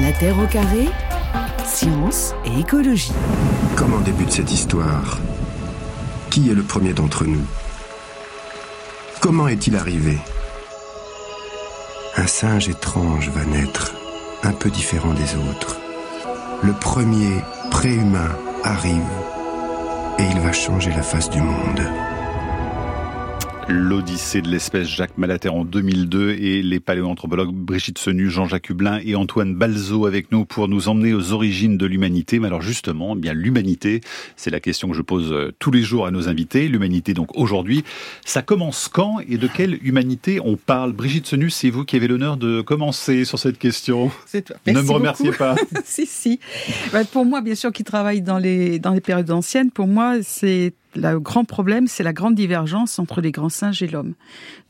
La Terre au carré, science et écologie. Comment débute cette histoire Qui est le premier d'entre nous? Comment est-il arrivé? Un singe étrange va naître, un peu différent des autres. Le premier préhumain arrive et il va changer la face du monde. L'Odyssée de l'espèce Jacques Malater en 2002 et les paléoanthropologues Brigitte Senu, Jean-Jacques Hublin et Antoine Balzo avec nous pour nous emmener aux origines de l'humanité. Mais alors justement, eh bien l'humanité, c'est la question que je pose euh, tous les jours à nos invités. L'humanité donc aujourd'hui, ça commence quand et de quelle humanité on parle? Brigitte Senu, c'est vous qui avez l'honneur de commencer sur cette question. ne me remerciez pas. si, si. Bah, pour moi, bien sûr, qui travaille dans les, dans les périodes anciennes, pour moi, c'est le grand problème, c'est la grande divergence entre les grands singes et l'homme.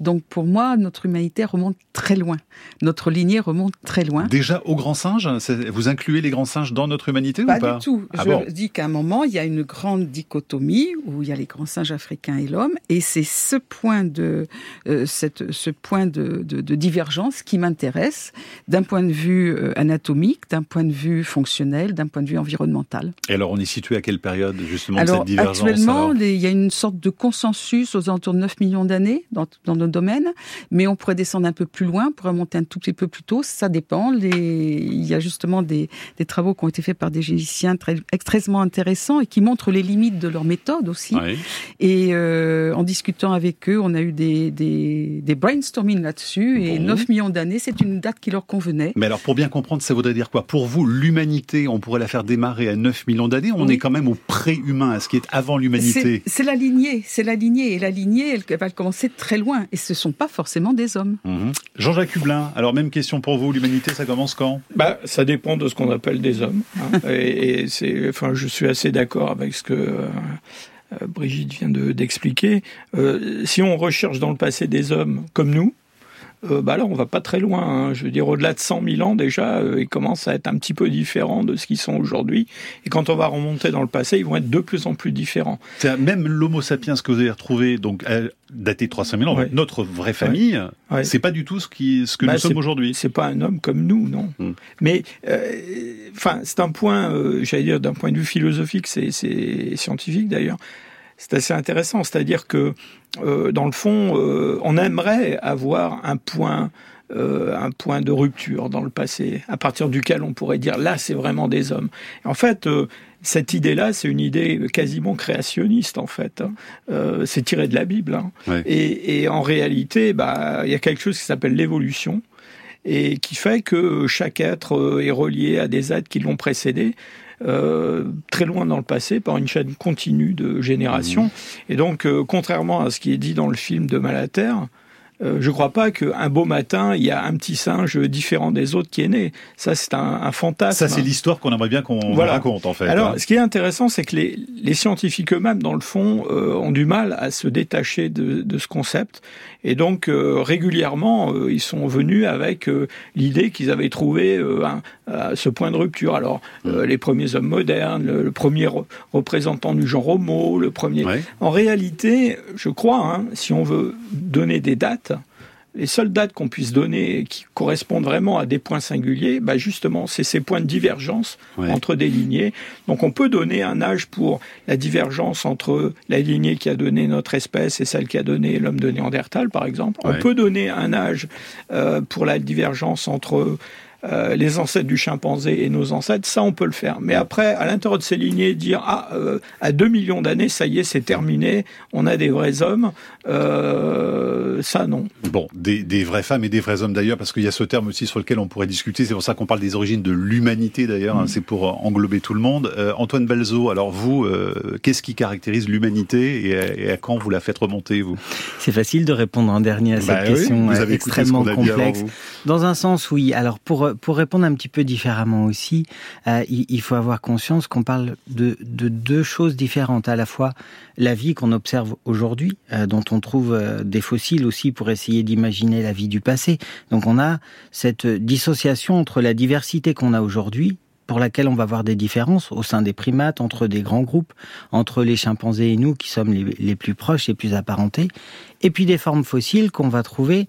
Donc pour moi, notre humanité remonte très loin. Notre lignée remonte très loin. Déjà aux grands singes Vous incluez les grands singes dans notre humanité pas ou pas du tout. Ah Je dis qu'à un moment, il y a une grande dichotomie où il y a les grands singes africains et l'homme. Et c'est ce point de, euh, cette, ce point de, de, de divergence qui m'intéresse d'un point de vue euh, anatomique, d'un point de vue fonctionnel, d'un point de vue environnemental. Et alors on est situé à quelle période justement de cette divergence actuellement, il y a une sorte de consensus aux alentours de 9 millions d'années dans, dans nos domaines, mais on pourrait descendre un peu plus loin, pour remonter un tout petit peu plus tôt, ça dépend. Les... Il y a justement des, des, travaux qui ont été faits par des généticiens très, extrêmement intéressants et qui montrent les limites de leur méthode aussi. Et euh, en discutant avec eux, on a eu des, des, des brainstorming là-dessus, et 9 millions d'années, c'est une date qui leur convenait. Mais alors, pour bien comprendre, ça voudrait dire quoi? Pour vous, l'humanité, on pourrait la faire démarrer à 9 millions d'années, on est quand même au pré-humain, à ce qui est avant l'humanité c'est la lignée, c'est la lignée. Et la lignée, elle, va commencer très loin. Et ce ne sont pas forcément des hommes. Mhm. Jean-Jacques Hublin, alors même question pour vous. L'humanité, ça commence quand? Bah, Ça dépend de ce qu'on appelle des hommes. Hein. et, c'est, enfin, je suis assez d'accord avec ce que... Euh, Brigitte vient d'expliquer. Euh, si on recherche dans le passé des hommes comme nous, euh, bah là, on va pas très loin. Hein. Je veux dire, au-delà de 100 000 ans, déjà, euh, ils commencent à être un petit peu différents de ce qu'ils sont aujourd'hui. Et quand on va remonter dans le passé, ils vont être de plus en plus différents. Même l'Homo sapiens que vous avez retrouvé, donc daté de 300 000 ans, notre vraie famille, c'est pas du tout ce, qui, ce que bah, nous sommes aujourd'hui. C'est pas un homme comme nous, non. Hmm. Mais, euh, enfin, c'est un point, j'allais dire, d'un point de vue philosophique, c'est scientifique d'ailleurs c'est assez intéressant. C'est-à-dire que, euh, dans le fond, euh, on aimerait avoir un point, euh, un point de rupture dans le passé, à partir duquel on pourrait dire là, c'est vraiment des hommes. en fait, cette idée-là, c'est une idée quasiment créationniste, en fait. Hein. c'est tiré de la Bible. Hein. Et, et, en réalité, bah, il y a quelque chose qui s'appelle l'évolution et qui fait que chaque être est relié à des êtres qui l'ont précédé. Euh, très loin dans le passé par une chaîne continue de générations. Mmh. Et donc, euh, contrairement à ce qui est dit dans le film de Malater, euh, je ne crois pas qu'un beau matin, il y a un petit singe différent des autres qui est né. Ça, c'est un, fantasme. Ça, c'est l'histoire qu'on aimerait bien qu'on raconte, en fait. Alors, hein. ce qui est intéressant, c'est que les, les, scientifiques eux-mêmes, dans le fond, euh, ont du mal à se détacher de, de ce concept. Et donc, euh, régulièrement, ils sont venus avec l'idée qu'ils avaient trouvé un, ce point de rupture. Alors, mm. les premiers hommes modernes, le, premier représentant du genre homo, le premier... En réalité, je crois, hein, si on veut donner des dates, les seules dates qu'on puisse donner qui correspondent vraiment à des points singuliers, bah justement, c'est ces points de divergence entre des lignées. Donc on peut donner un âge pour la divergence entre la lignée qui a donné notre espèce et celle qui a donné l'homme de Néandertal, par exemple. On peut donner un âge euh, pour la divergence entre euh, les ancêtres du chimpanzé et nos ancêtres, ça on peut le faire. Mais après, à l'intérieur de ces lignées, dire ah euh, à 2 millions d'années, ça y est, c'est terminé, on a des vrais hommes, euh, ça non. Bon, des, des, vraies femmes et des vrais hommes d'ailleurs, parce qu'il y a ce terme aussi sur lequel on pourrait discuter. C'est pour ça qu'on parle des origines de l'humanité d'ailleurs. Hein, mm. c'est pour englober tout le monde. Antoine Balzo, alors vous, qu'est-ce qui caractérise l'humanité et, à, quand vous la faites remonter vous? C'est facile de répondre en dernier à cette bah question vous avez extrêmement complexe. Dans un sens, oui. Alors pour pour répondre un petit peu différemment aussi, euh, il, faut avoir conscience qu'on parle de, deux choses différentes. À la fois la vie qu'on observe aujourd'hui, euh, dont on trouve euh, des fossiles aussi pour essayer d'imaginer la vie du passé. Donc on a cette dissociation entre la diversité qu'on a aujourd'hui pour laquelle on va voir des différences au sein des primates, entre des grands groupes, entre les chimpanzés et nous qui sommes les, plus proches, les plus apparentés, et puis des formes fossiles qu'on va trouver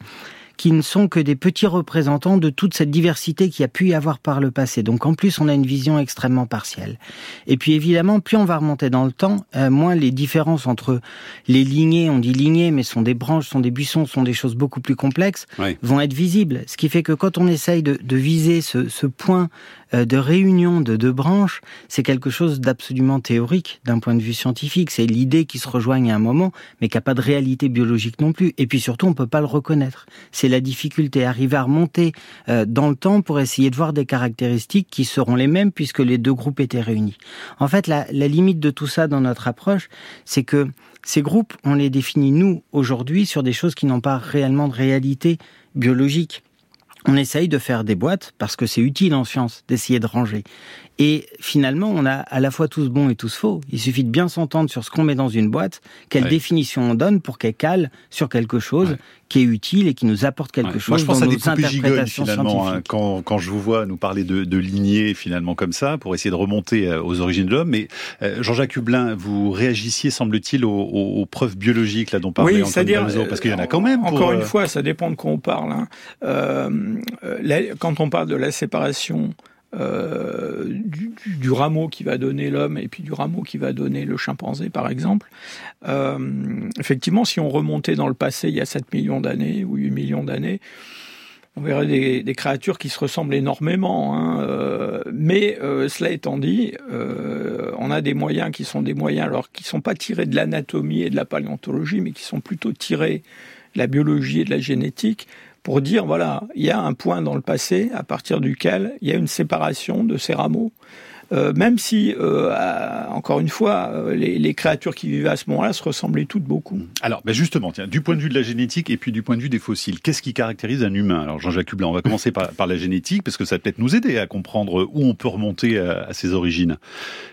qui ne sont que des petits représentants de toute cette diversité qui a pu y avoir par le passé. Donc en plus, on a une vision extrêmement partielle. Et puis évidemment, plus on va remonter dans le temps, euh, moins les différences entre les lignées, on dit lignées, mais sont des branches, sont des buissons, sont des choses beaucoup plus complexes, vont être visibles. Ce qui fait que quand on essaye de, de viser ce, ce point euh, de réunion de deux branches, c'est quelque chose d'absolument théorique d'un point de vue scientifique. C'est l'idée qui se rejoigne à un moment, mais qui n'a pas de réalité biologique non plus. Et puis surtout, on peut pas le reconnaître. C'est la difficulté, arriver à remonter euh, dans le temps pour essayer de voir des caractéristiques qui seront les mêmes puisque les deux groupes étaient réunis. En fait, la, la limite de tout ça dans notre approche, c'est que ces groupes, on les définit, nous, aujourd'hui, sur des choses qui n'ont pas réellement de réalité biologique on essaye de faire des boîtes parce que c'est utile en science d'essayer de ranger. Et finalement, on a à la fois tous bons et tous faux. Il suffit de bien s'entendre sur ce qu'on met dans une boîte, quelle définition on donne pour qu'elle cale sur quelque chose qui est utile et qui nous apporte quelque chose Moi, je pense dans à des nos interprétations finalement, hein, quand, quand je vous vois nous parler de, de lignées finalement comme ça, pour essayer de remonter euh, aux origines de l'homme. Mais euh, Jean-Jacques Hublin, vous réagissiez, semble-t-il, aux, aux, preuves biologiques là dont parlait oui, Antoine Balzo, parce qu'il y en a quand même. Encore pour, une euh, fois, ça dépend de quoi on parle. Hein. Euh, quand on parle de la séparation euh, du, du, rameau qui va donner l'homme et puis du rameau qui va donner le chimpanzé, par exemple. Euh, effectivement, si on remontait dans le passé il y a 7 millions d'années ou 8 millions d'années, on verrait des, des, créatures qui se ressemblent énormément. Hein, euh, mais euh, cela étant dit, euh, on a des moyens qui sont des moyens alors qui sont pas tirés de l'anatomie et de la paléontologie, mais qui sont plutôt tirés de la biologie et de la génétique pour dire, voilà, il y a un point dans le passé à partir duquel il y a une séparation de ces rameaux. Euh, même si, euh, encore une fois, euh, les, créatures qui vivaient à ce moment-là se ressemblaient toutes beaucoup. Alors, ben justement, tiens, du point de vue de la génétique et puis du point de vue des fossiles, qu'est-ce qui caractérise un humain? Alors, Jean-Jacques Hublin, on va commencer par, la génétique, parce que ça peut-être nous aider à comprendre où on peut remonter à, ses origines.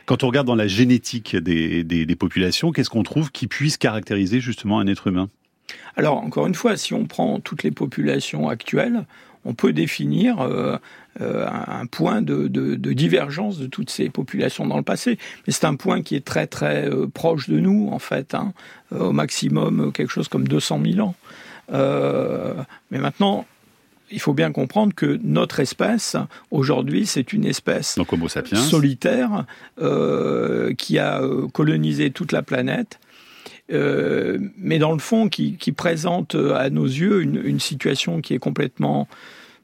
Quand on regarde dans la génétique des populations, qu'est-ce qu'on trouve qui puisse caractériser justement un être humain? Alors, encore une fois, si on prend toutes les populations actuelles, on peut définir euh, euh, un point de, de, de, divergence de toutes ces populations dans le passé. Mais c'est un point qui est très très euh, proche de nous, en fait, hein, au maximum quelque chose comme 200 000 ans. Mais maintenant, il faut bien comprendre que notre espèce, aujourd'hui, c'est une espèce Donc, solitaire qui a colonisé toute la planète euh, mais dans le fond, qui, présente à nos yeux une situation qui est complètement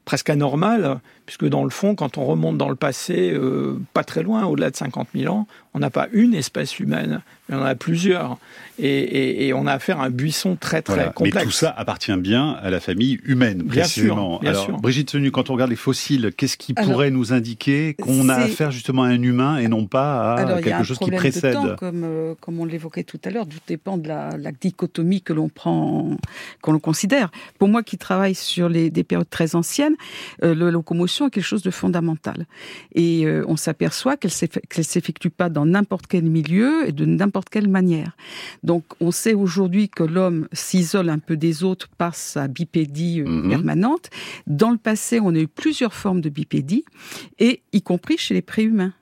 presque anormale, puisque dans le fond, quand on remonte dans le passé, euh, pas très loin, au-delà de 50 000 ans, on n'a pas une espèce humaine, mais on en a plusieurs. Et, et, et on a affaire à un buisson très très voilà. complexe. Mais tout ça appartient bien à la famille humaine, bien. Sûr, bien Alors, sûr. Brigitte Senu, quand on regarde les fossiles, qu'est-ce qui Alors, pourrait nous indiquer qu'on a affaire justement à un humain et non pas à Alors, quelque chose qui précède de temps, comme, euh, comme on l'évoquait tout à l'heure, tout dépend de la, la dichotomie que l'on prend, qu'on l'on considère. Pour moi qui travaille sur les, des périodes très anciennes, euh, la locomotion est quelque chose de fondamental. Et euh, on s'aperçoit qu'elle ne s'effectue pas dans n'importe quel milieu et de n'importe quelle manière. Donc on sait aujourd'hui que l'homme s'isole un peu des autres par sa bipédie euh, Mhm. permanente. Dans le passé, on a eu plusieurs formes de bipédie, et y compris chez les préhumains.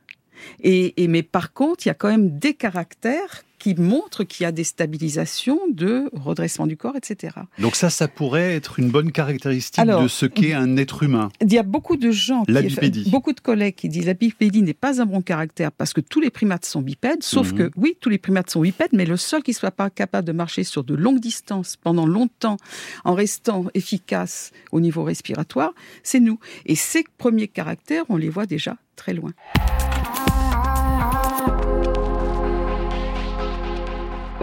Et, et, mais par contre, il y a quand même des caractères qui montrent qu'il y a des stabilisations de redressement du corps, etc. Donc ça, ça pourrait être une bonne caractéristique Alors, de ce qu'est un être humain. Il y a beaucoup de gens, La qui, bipédie. beaucoup de collègues qui disent la bipédie n'est pas un bon caractère parce que tous les primates sont bipèdes, sauf Mhm. que oui, tous les primates sont bipèdes, mais le seul qui soit pas capable de marcher sur de longues distances pendant longtemps en restant efficace au niveau respiratoire, c'est nous. Et ces premiers caractères, on les voit déjà très loin.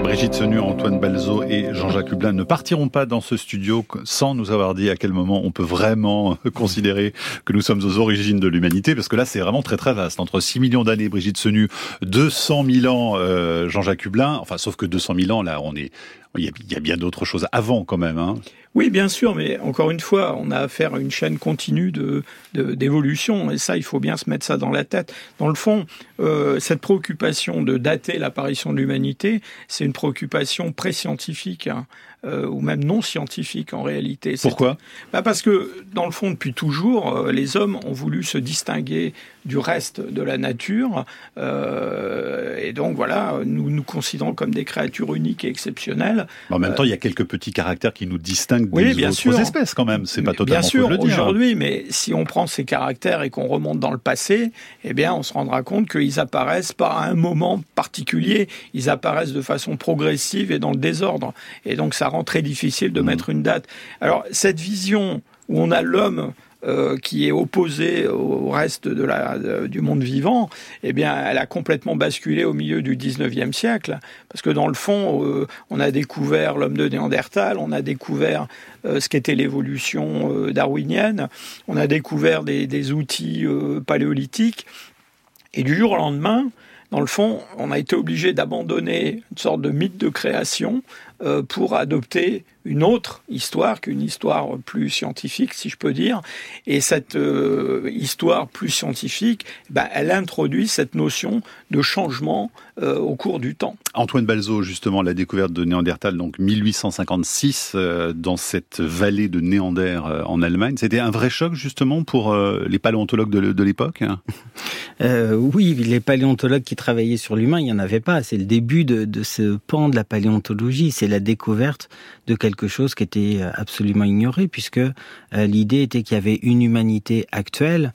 Brigitte Senu, Antoine Balzo et Jean-Jacques Hublin ne partiront pas dans ce studio sans nous avoir dit à quel moment on peut vraiment considérer que nous sommes aux origines de l'humanité, parce que là c'est vraiment très très vaste. Entre 6 millions d'années, Brigitte Senu, 200 000 ans, euh, Jean-Jacques Hublin, enfin sauf que 200 000 ans, là on est... Il y a, bien d'autres choses avant quand même. Hein. Oui, bien sûr, mais encore une fois, on a affaire à une chaîne continue de d'évolution, et ça, il faut bien se mettre ça dans la tête. Dans le fond, euh, cette préoccupation de dater l'apparition de l'humanité, c'est une préoccupation pré-scientifique. Hein. Euh, ou même non scientifique en réalité. Pourquoi? Bah Parce que dans le fond, depuis toujours, euh, les hommes ont voulu se distinguer du reste de la nature, et donc voilà, nous nous considérons comme des créatures uniques et exceptionnelles. En même temps, il y a quelques petits caractères qui nous distinguent des bien autres sûr. espèces quand même. C'est pas totalement Bien sûr, hein. aujourd'hui, mais si on prend ces caractères et qu'on remonte dans le passé, eh bien, on se rendra compte qu'ils apparaissent pas à un moment particulier. Ils apparaissent de façon progressive et dans le désordre. Et donc, ça rend très difficile de mmh. mettre une date. Alors, cette vision où on a l'homme euh, qui est opposée au reste de la, du monde vivant, eh bien, elle a complètement basculé au milieu du 19e siècle. Parce que dans le fond, euh, on a découvert l'homme de Néandertal, on a découvert euh, ce qu'était l'évolution darwinienne, on a découvert des, des outils paléolithiques. Et du jour au lendemain, dans le fond, on a été obligé d'abandonner une sorte de mythe de création pour adopter une autre histoire qu'une histoire plus scientifique, si je peux dire. Et cette euh, histoire plus scientifique, ben, elle introduit cette notion de changement euh, au cours du temps. Antoine Balzo, justement, la découverte de Néandertal, donc 1856, euh, dans cette vallée de Néander en Allemagne, c'était un vrai choc, justement, pour les paléontologues de, l'époque Oui, les paléontologues qui travaillaient sur l'humain, il n'y en avait pas. C'est le début de, de ce pan de la paléontologie, c'est la découverte de quelque chose qui était euh, absolument ignoré, puisque euh, l'idée était qu'il y avait une humanité actuelle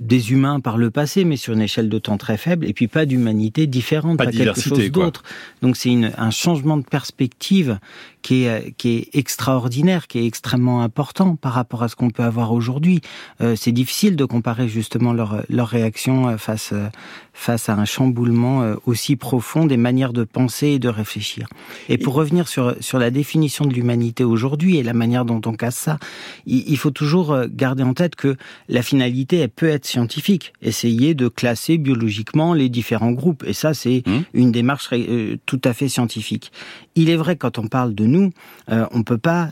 des humains par le passé, mais sur une échelle de temps très faible, et puis pas d'humanité différente, pas, quelque chose d'autre. Donc c'est un changement de perspective qui est, qui est extraordinaire, qui est extrêmement important par rapport à ce qu'on peut avoir aujourd'hui. Euh, c'est difficile de comparer justement leur, leur réaction euh, face, euh, face à un chamboulement euh, aussi profond des manières de penser et de réfléchir. Et pour revenir sur, sur la définition de l'humanité aujourd'hui et la manière dont on casse ça, il, il, faut toujours garder en tête que la finalité, elle peut être scientifique. Essayer de classer biologiquement les différents groupes. Et ça, c'est mmh. une démarche tout à fait scientifique. Il est vrai, quand on parle de nous, euh, on ne peut pas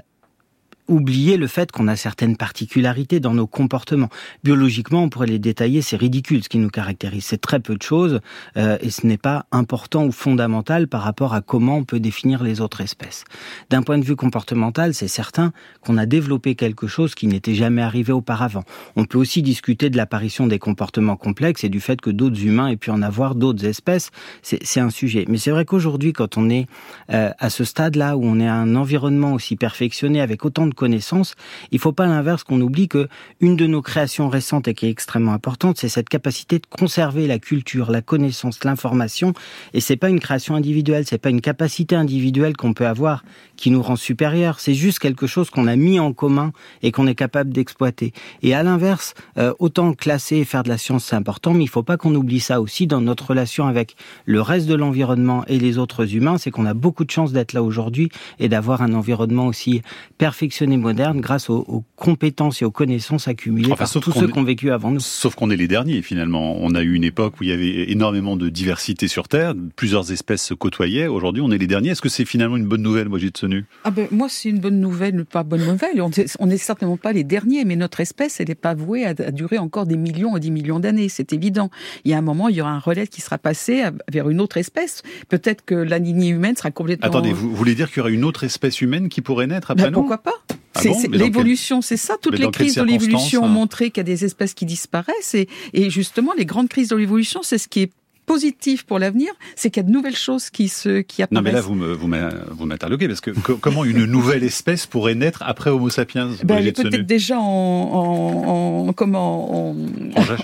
oublier le fait qu'on a certaines particularités dans nos comportements. Biologiquement, on pourrait les détailler, c'est ridicule ce qui nous caractérise. C'est très peu de choses euh, et ce n'est pas important ou fondamental par rapport à comment on peut définir les autres espèces. D'un point de vue comportemental, c'est certain qu'on a développé quelque chose qui n'était jamais arrivé auparavant. On peut aussi discuter de l'apparition des comportements complexes et du fait que d'autres humains aient pu en avoir d'autres espèces. C'est un sujet. Mais c'est vrai qu'aujourd'hui, quand on est euh, à ce stade-là où on est à un environnement aussi perfectionné avec autant de connaissance, il faut pas l'inverse qu'on oublie que une de nos créations récentes et qui est extrêmement importante, c'est cette capacité de conserver la culture, la connaissance, l'information. Et c'est pas une création individuelle, c'est pas une capacité individuelle qu'on peut avoir qui nous rend supérieurs. C'est juste quelque chose qu'on a mis en commun et qu'on est capable d'exploiter. Et à l'inverse, euh, autant classer et faire de la science, c'est important, mais il faut pas qu'on oublie ça aussi dans notre relation avec le reste de l'environnement et les autres humains. C'est qu'on a beaucoup de chance d'être là aujourd'hui et d'avoir un environnement aussi perfectionné moderne grâce aux, compétences et aux connaissances accumulées par tous ceux qui ont vécu avant nous. Sauf qu'on est les derniers finalement. On a eu une époque où il y avait énormément de diversité sur Terre, plusieurs espèces se côtoyaient. Aujourd'hui, on est les derniers. Est-ce que c'est finalement une bonne nouvelle, Brigitte Senu? Ah ben, Moi, c'est une bonne nouvelle, pas bonne nouvelle. On n'est certainement pas les derniers, mais notre espèce, elle n'est pas vouée à, durer encore des millions et des millions d'années. C'est évident. Il y a un moment, il y aura un relais qui sera passé vers une autre espèce. Peut-être que la lignée humaine sera complètement... Attendez, vous voulez dire qu'il y aura une autre espèce humaine qui pourrait naître après ben, nous? Pourquoi pas? Ah l'évolution, c'est ça. Toutes les crises de l'évolution ont hein montré qu'il y a des espèces qui disparaissent. Et, et justement, les grandes crises de l'évolution, c'est ce qui est positif pour l'avenir, c'est qu'il y a de nouvelles choses qui se qui apparaissent. Non mais là vous me, vous m'interloquez parce que comment une nouvelle espèce pourrait naître après Homo sapiens ben, Elle est peut-être déjà en, en, comment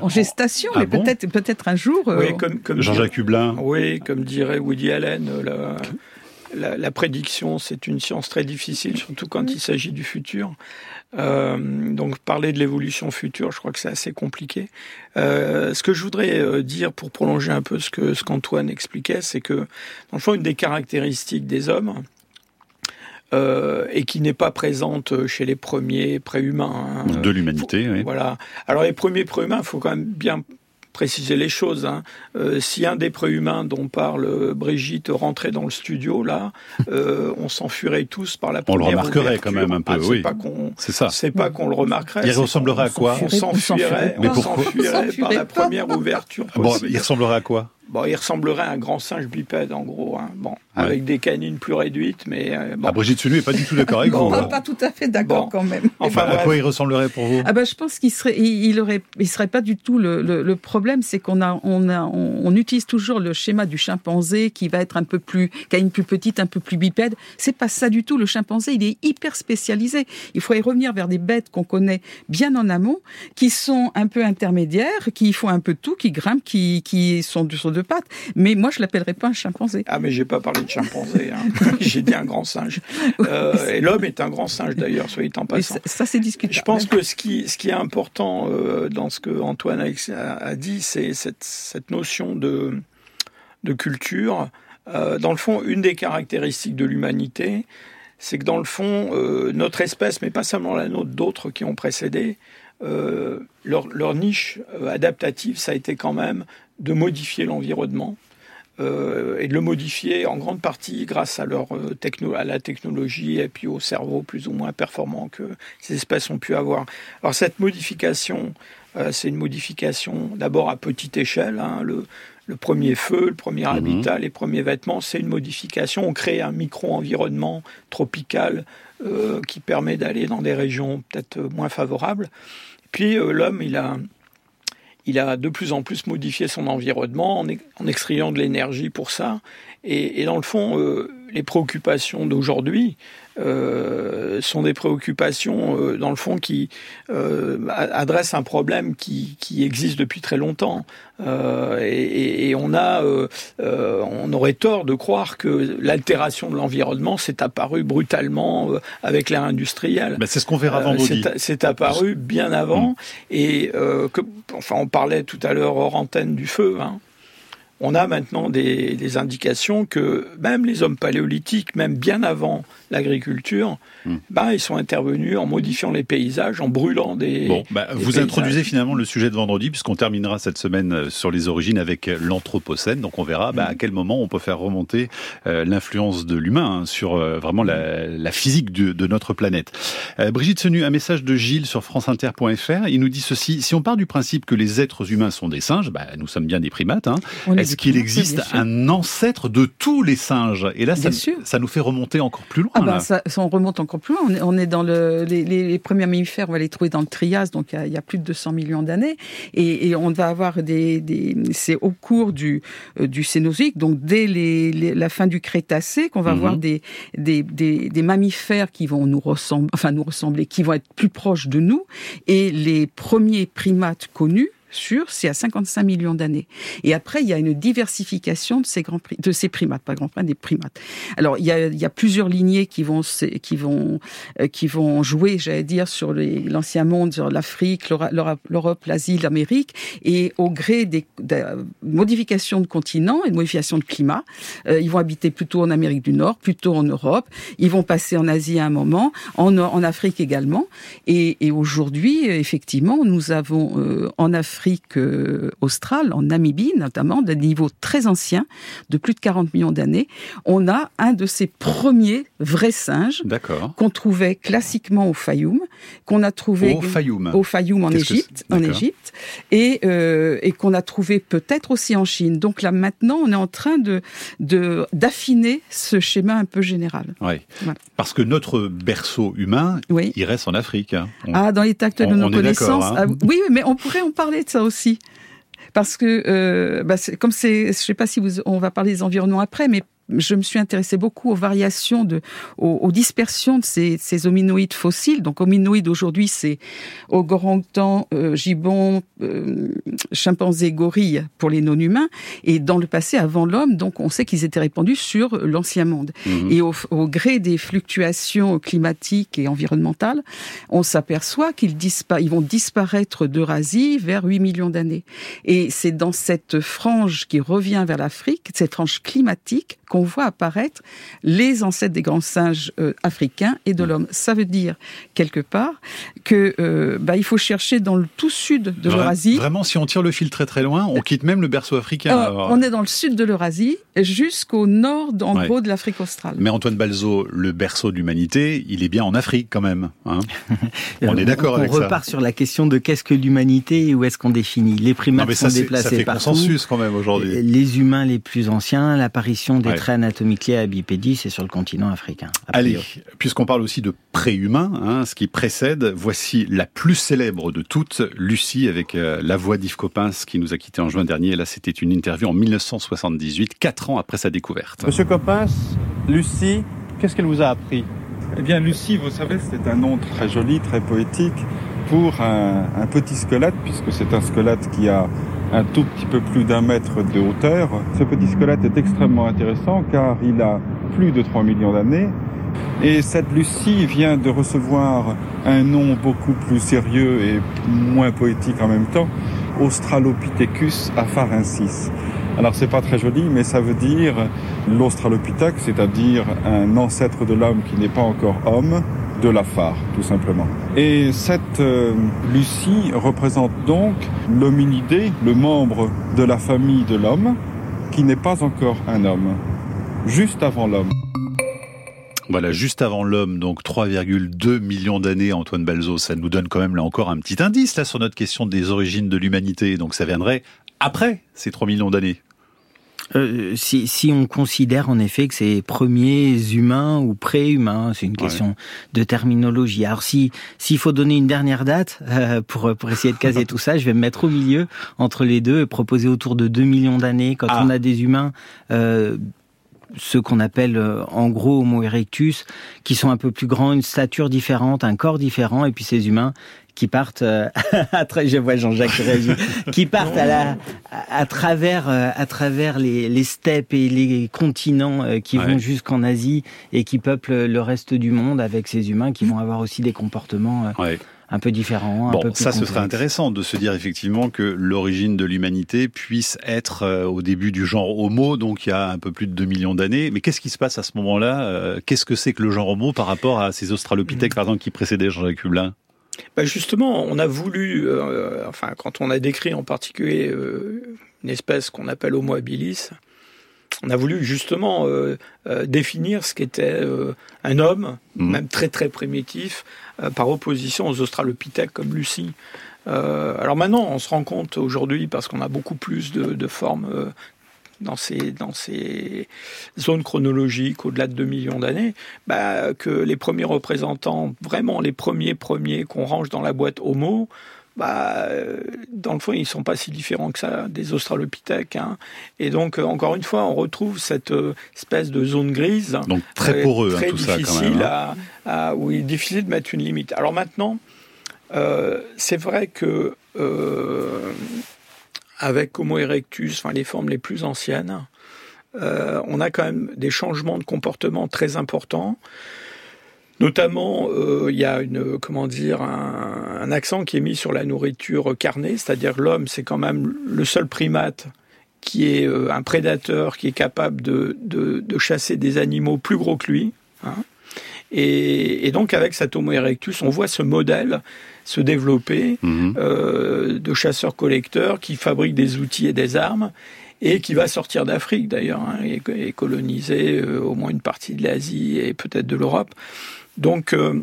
en, gestation, ah mais peut-être peut-être un jour. Oui, euh, comme, comme Jean-Jacques Hublin. Oui, comme dirait Woody Allen. Là, la, prédiction, c'est une science très difficile, surtout quand il s'agit du futur. Euh, donc parler de l'évolution future, je crois que c'est assez compliqué. Euh, ce que je voudrais euh, dire pour prolonger un peu ce que ce qu'Antoine expliquait, c'est que dans le fond, une des caractéristiques des hommes, et qui n'est pas présente chez les premiers préhumains. Hein, de l'humanité, oui. Voilà. Alors les premiers préhumains, il faut quand même bien préciser les choses. Hein. Euh, si un des préhumains dont parle Brigitte rentrait dans le studio, là, euh, on s'enfuirait tous par la première On le remarquerait quand même un peu, ah, oui. C'est ça. C'est pas qu'on le remarquerait. Il ressemblerait à quoi On s'enfuirait. Mais pourquoi par la première ouverture Bon, il ressemblerait à quoi Bon, il ressemblerait à un grand singe bipède, en gros. Hein. Bon. Avec des canines plus réduites. Mais euh, bon. Ah, Brigitte Sunu n'est pas du tout d'accord avec vous. Pas, pas tout à fait d'accord quand même. Enfin, à quoi il ressemblerait pour vous? Ah ben, je pense qu'il serait, il, aurait, il serait pas du tout le, le, problème, c'est qu'on a, on a, on, utilise toujours le schéma du chimpanzé qui va être un peu plus, une plus petite, un peu plus bipède. C'est pas ça du tout. Le chimpanzé, il est hyper spécialisé. Il faudrait revenir vers des bêtes qu'on connaît bien en amont, qui sont un peu intermédiaires, qui font un peu tout, qui grimpent, qui, qui sont sur deux pattes. Mais moi, je l'appellerais pas un chimpanzé. Ah, mais j'ai pas parlé de chimpanzé. Hein. j'ai dit un grand singe. Euh, et l'homme est un grand singe d'ailleurs, soyez en passant. Ça, c'est discutable. Je pense que ce qui, ce qui est important euh, dans ce que Antoine a, dit, c'est cette, cette, notion de, de culture. Euh, dans le fond, une des caractéristiques de l'humanité, c'est que dans le fond, notre espèce, mais pas seulement la nôtre, d'autres qui ont précédé, leur, leur, niche adaptative, ça a été quand même de modifier l'environnement euh, et de le modifier en grande partie grâce à, leur, euh, techno, à la technologie et puis au cerveau plus ou moins performant que ces espèces ont pu avoir. Alors cette modification, euh, c'est une modification d'abord à petite échelle. Hein, le, le, premier feu, le premier mhm. habitat, les premiers vêtements, c'est une modification. On crée un micro-environnement tropical qui permet d'aller dans des régions peut-être moins favorables. Puis l'homme, il a il a de plus en plus modifié son environnement en, en extrayant de l'énergie pour ça. Et, dans le fond, euh, les préoccupations d'aujourd'hui euh, sont des préoccupations, euh, dans le fond, qui euh, adressent un problème qui, qui, existe depuis très longtemps. Euh, et, et, on a, on aurait tort de croire que l'altération de l'environnement s'est apparue brutalement avec l'ère industrielle. Ben c'est ce qu'on verra vendredi. C'est apparu bien avant. Mmh. Et que, enfin, on parlait tout à l'heure hors antenne du feu. Hein on a maintenant des, indications que même les hommes paléolithiques, même bien avant l'agriculture, ben, ils sont intervenus en modifiant les paysages, en brûlant des. Bon, bah, vous introduisez finalement le sujet de vendredi, puisqu'on terminera cette semaine euh, sur les origines avec euh, l'Anthropocène. Donc on verra bah, à hmm. quel moment on peut faire remonter euh, l'influence de l'humain hein, sur vraiment la, physique de, notre planète. Brigitte Senu, un message de Gilles sur franceinter.fr. Il nous dit ceci si on part du principe que les êtres humains sont des singes, nous sommes bien des primates. Hein, est-ce qu'il existe un ancêtre de tous les singes? Et là, ça, ça, nous fait remonter encore plus loin. Ah ben, ça, on remonte encore plus loin. On est, dans le, les, premiers mammifères, on va les trouver dans le Trias, donc il y a, plus de 200 millions d'années. Et, on va avoir des, des c'est au cours du, euh, du donc dès les, la fin du Crétacé, qu'on va avoir mhm. des, des, des, mammifères qui vont nous ressembler, enfin nous ressembler, qui vont être plus proches de nous. Et les premiers primates connus, sûr, c'est à 55 millions d'années. Et après, il y a une diversification de ces grands de ces primates, pas grands primates, des primates. Alors, il y a, il y a plusieurs lignées qui vont qui vont euh, qui vont jouer, j'allais dire, sur l'ancien monde, sur l'Afrique, l'Europe, l'Asie, l'Amérique, et au gré des, modifications de continents et de modifications de climat, euh, ils vont habiter plutôt en Amérique du Nord, plutôt en Europe. Ils vont passer en Asie à un moment, en, en Afrique également. Et, et aujourd'hui, effectivement, nous avons euh, en Afrique Afrique euh, australe, en Namibie notamment, des niveaux très anciens, de plus de 40 millions d'années, on a un de ces premiers vrais singes qu'on trouvait classiquement au Fayoum, qu'on a trouvé au Fayoum, au Fayoum en Égypte, en Égypte, et, euh, et qu'on a trouvé peut-être aussi en Chine. Donc là maintenant, on est en train de d'affiner ce schéma un peu général. Oui. Parce que notre berceau humain, il reste en Afrique. Hein. ah, dans l'état actuel de nos connaissances. Hein. Ah, oui, mais on pourrait en parler de ça aussi. Parce que, euh, bah, comme c'est, je sais pas si vous, on va parler des environnements après, mais je me suis intéressée beaucoup aux variations, de, aux, dispersions de ces, ces, hominoïdes fossiles. Donc, hominoïdes aujourd'hui, c'est orang-outan, euh, gibbon, euh, chimpanzé, gorille pour les non-humains. Et dans le passé, avant l'homme, donc on sait qu'ils étaient répandus sur l'ancien monde. Mhm. Et au, au, gré des fluctuations climatiques et environnementales, on s'aperçoit qu'ils ils vont disparaître d'Eurasie vers 8 millions d'années. Et c'est dans cette frange qui revient vers l'Afrique, cette frange climatique, qu'on voit apparaître les ancêtres des grands singes euh, africains et de l'homme. Ça veut dire quelque part que euh, bah, il faut chercher dans le tout sud de l'Eurasie. Vraiment, si on tire le fil très très loin, on quitte même le berceau africain. on est dans le sud de l'Eurasie jusqu'au nord, en gros, de l'Afrique australe. Mais Antoine Balzo, le berceau de l'humanité, il est bien en Afrique quand même. Hein on est d'accord avec ça. On repart sur la question de qu'est-ce que l'humanité et où est-ce qu'on définit. Les primates sont déplacés ça fait partout. consensus quand même aujourd'hui. Les humains les plus anciens, l'apparition des anatomique lié à bipédie, c'est sur le continent africain. Allez, puisqu'on parle aussi de préhumain, hein, ce qui précède, voici la plus célèbre de toutes, Lucie, avec euh, la voix d'Yves Coppens, qui nous a quittés en juin dernier. Là, c'était une interview en 1978, quatre ans après sa découverte. Monsieur Coppens, Lucie, qu'est-ce qu'elle vous a appris? Eh bien, Lucie, vous savez, c'est un nom très joli, très poétique pour un, un petit squelette, puisque c'est un squelette qui a un tout petit peu plus d'un mètre de hauteur. Ce petit squelette est extrêmement intéressant car il a plus de 3 millions d'années. Et cette Lucie vient de recevoir un nom beaucoup plus sérieux et moins poétique en même temps, Australopithecus afarensis. Alors c'est pas très joli, mais ça veut dire l'Australopithèque, c'est-à-dire un ancêtre de l'homme qui n'est pas encore homme, de la phare, tout simplement. Et cette euh, Lucie représente donc l'hominidé, le membre de la famille de l'homme, qui n'est pas encore un homme, juste avant l'homme. Voilà, juste avant l'homme, donc 3,2 millions d'années, Antoine Balzo, ça nous donne quand même là encore un petit indice là sur notre question des origines de l'humanité. Donc ça viendrait après ces 3 millions d'années. Euh, si, si, on considère en effet que c'est premiers humains ou pré-humains, c'est une question de terminologie. Alors si s'il faut donner une dernière date euh, pour pour essayer de caser tout ça, je vais me mettre au milieu entre les deux et proposer autour de 2 millions d'années quand ah. on a des humains euh, ceux qu'on appelle euh, en gros Homo erectus, qui sont un peu plus grands, une stature différente, un corps différent, et puis ces humains qui partent euh, à je vois Jean-Jacques réagir, qui partent à, la, à, travers euh, à travers les, les steppes et les continents euh, qui vont jusqu'en Asie et qui peuplent le reste du monde avec ces humains qui vont avoir aussi des comportements un peu différents. Bon, ça, ce serait intéressant de se dire effectivement que l'origine de l'humanité puisse être au début du genre Homo, donc il y a un peu plus de 2 millions d'années. Mais qu'est-ce qui se passe à ce moment-là? Qu'est-ce que c'est que le genre Homo par rapport à ces Australopithèques, par exemple, qui précédaient Jean-Jacques Hublin? Bah justement, on a voulu, euh, enfin, quand on a décrit en particulier euh, une espèce qu'on appelle Homo habilis, on a voulu justement euh, définir ce qu'était un homme, mmh. même très très primitif, par opposition aux australopithèques comme Lucie. alors maintenant, on se rend compte aujourd'hui, parce qu'on a beaucoup plus de, de formes dans ces, dans ces zones chronologiques au-delà de 2 millions d'années, bah, que les premiers représentants, vraiment les premiers premiers qu'on range dans la boîte Homo, bah, dans le fond, ils sont pas si différents que ça des Australopithèques. Hein. Et donc, euh, encore une fois, on retrouve cette euh, espèce de zone grise. Donc très poreux, hein, tout difficile ça, quand même, hein. à, où il est difficile de mettre une limite. Alors maintenant, euh, c'est vrai que avec Homo erectus, enfin les formes les plus anciennes, euh, on a quand même des changements de comportement très importants. Notamment, euh, il y a une, comment dire, un, accent qui est mis sur la nourriture carnée, c'est-à-dire l'homme, c'est quand même le seul primate qui est euh, un prédateur qui est capable de, de, chasser des animaux plus gros que lui. Hein. Et, et, donc, avec cet Homo erectus, on voit ce modèle se développer mhm. euh, de chasseurs-collecteurs qui fabriquent des outils et des armes et qui va sortir d'Afrique d'ailleurs hein, et, coloniser euh, au moins une partie de l'Asie et peut-être de l'Europe. Donc euh,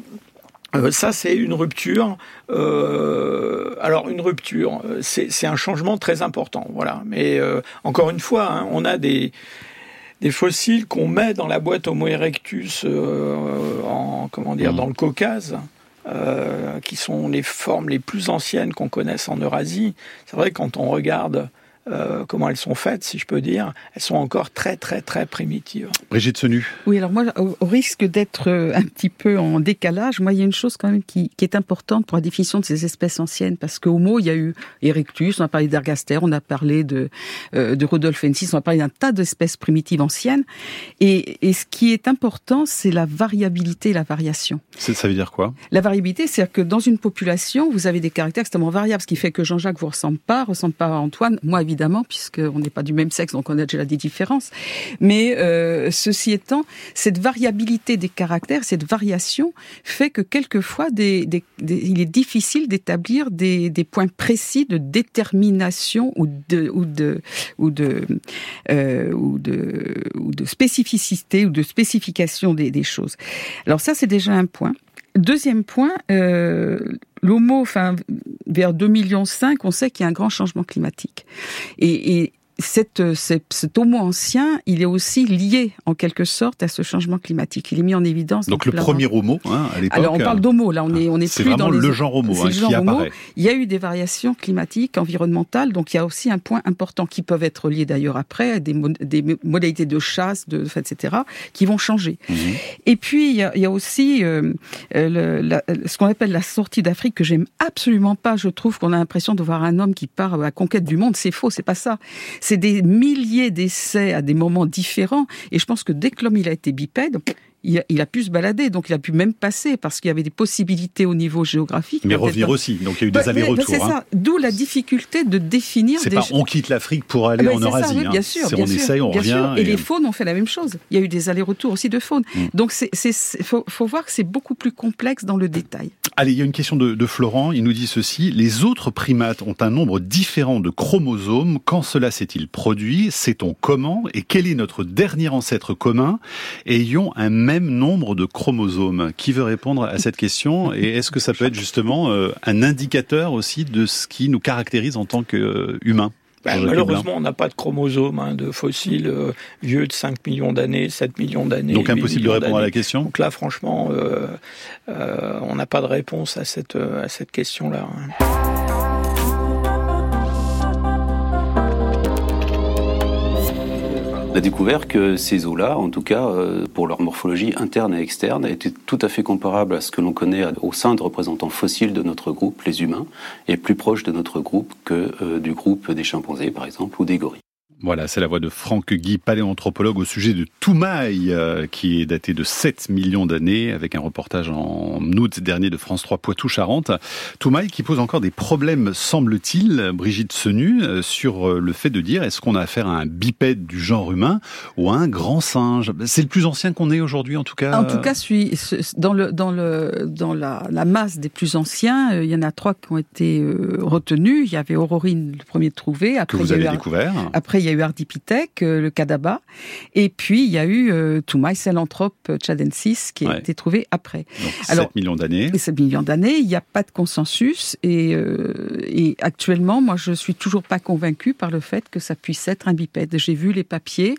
ça, c'est une rupture. alors, une rupture, c'est un changement très important, voilà. Mais encore une fois, hein, on a des, des fossiles qu'on met dans la boîte Homo erectus, en comment dire, mhm. dans le Caucase. Euh, qui sont les formes les plus anciennes qu'on connaisse en Eurasie. C'est vrai quand on regarde euh, comment elles sont faites, si je peux dire, elles sont encore très très très primitives. Brigitte Senu. Oui, alors moi, au, risque d'être euh, un petit peu en décalage, moi, il y a une chose quand même qui, qui, est importante pour la définition de ces espèces anciennes, parce qu'au mot, il y a eu Erectus, on a parlé d'Ergaster, on a parlé de, euh, de on a parlé d'un tas d'espèces primitives anciennes, et, et, ce qui est important, c'est la variabilité et la variation. Ça veut dire quoi? La variabilité, c'est-à-dire que dans une population, vous avez des caractères extrêmement variables, ce qui fait que Jean-Jacques vous ressemble pas, ressemble pas à Antoine, moi, évidemment, puisqu'on n'est pas du même sexe, donc on a déjà des différences. Mais euh, ceci étant, cette variabilité des caractères, cette variation fait que quelquefois, il est difficile d'établir des, points précis de détermination ou de euh, spécificité ou de spécification des choses. Alors ça, c'est déjà un point. Deuxième point, euh, l'homo, enfin, vers 2,5 millions, on sait qu'il y a un grand changement climatique. Et, et cette, cet homo ancien, il est aussi lié en quelque sorte à ce changement climatique. Il est mis en évidence. Donc le premier homo hein, à l'époque. Alors on parle d'homo, là on est on est plus dans les... le genre homo hein, qui apparaît. Il y a eu des variations climatiques, environnementales, donc il y a aussi un point important qui peuvent être liés d'ailleurs après à des, des modalités de chasse, de etc., qui vont changer. Mhm. Et puis il y a, il y a aussi euh, le, la, ce qu'on appelle la sortie d'Afrique que j'aime absolument pas. Je trouve qu'on a l'impression de voir un homme qui part à la conquête du monde. C'est faux, c'est pas ça. C'est des milliers d'essais à des moments différents. Et je pense que dès que l'homme il a été bipède, il a, pu se balader, donc il a pu même passer parce qu'il y avait des possibilités au niveau géographique. Mais revenir aussi, donc il y a eu des bah, allers-retours. c'est ça, hein. d'où la difficulté de définir. C'est pas on quitte l'Afrique pour aller en Eurasie. bien hein. sûr, bien on essaye, on revient. Et, les faunes ont fait la même chose. Il y a eu des allers-retours aussi de faunes. Mm. Donc c'est, faut, faut, voir que c'est beaucoup plus complexe dans le détail. Allez, il y a une question de, de Florent. Il nous dit ceci les autres primates ont un nombre différent de chromosomes. Quand cela s'est-il produit? Sait-on comment? Et quel est notre dernier ancêtre commun? Ayant un même nombre de chromosomes Qui veut répondre à cette question Et est-ce que ça peut être justement euh, un indicateur aussi de ce qui nous caractérise en tant qu'humains ben, malheureusement, on n'a pas de chromosomes hein, de fossiles euh, vieux de 5 millions d'années, 7 millions d'années. Donc impossible de répondre à la question Donc là, franchement, euh, on n'a pas de réponse à cette, à cette question-là. Hein. On a découvert que ces eaux-là, en tout cas euh, pour leur morphologie interne et externe, étaient tout à fait comparables à ce que l'on connaît au sein de représentants fossiles de notre groupe, les humains, et plus proches de notre groupe que euh, du groupe des chimpanzés, par exemple, ou des gorilles. Voilà, c'est la voix de Franck Guy, paléanthropologue au sujet de Toumaï, euh, qui est daté de 7 millions d'années, avec un reportage en août dernier de France 3 Poitou-Charentes. Toumaï qui pose encore des problèmes, semble-t-il, Brigitte Senu, euh, sur euh, le fait de dire est-ce qu'on a affaire à un bipède du genre humain ou à un grand singe? C'est le plus ancien qu'on ait aujourd'hui, en tout cas En tout cas, dans, le, dans, le, dans la, masse des plus anciens, il y en a trois qui ont été retenus. Il y avait Aurorine, le premier trouvé. Après, que vous avez découvert. Après, il y a eu Ardipithèque, euh, le Kadaba, et puis il y a eu euh, Toumaï Salanthrope chadensis qui a été trouvé après. Donc, Alors, 7 millions d'années. 7 millions d'années, il n'y a pas de consensus, et, euh, et actuellement, moi, je suis toujours pas convaincue par le fait que ça puisse être un bipède. J'ai vu les papiers,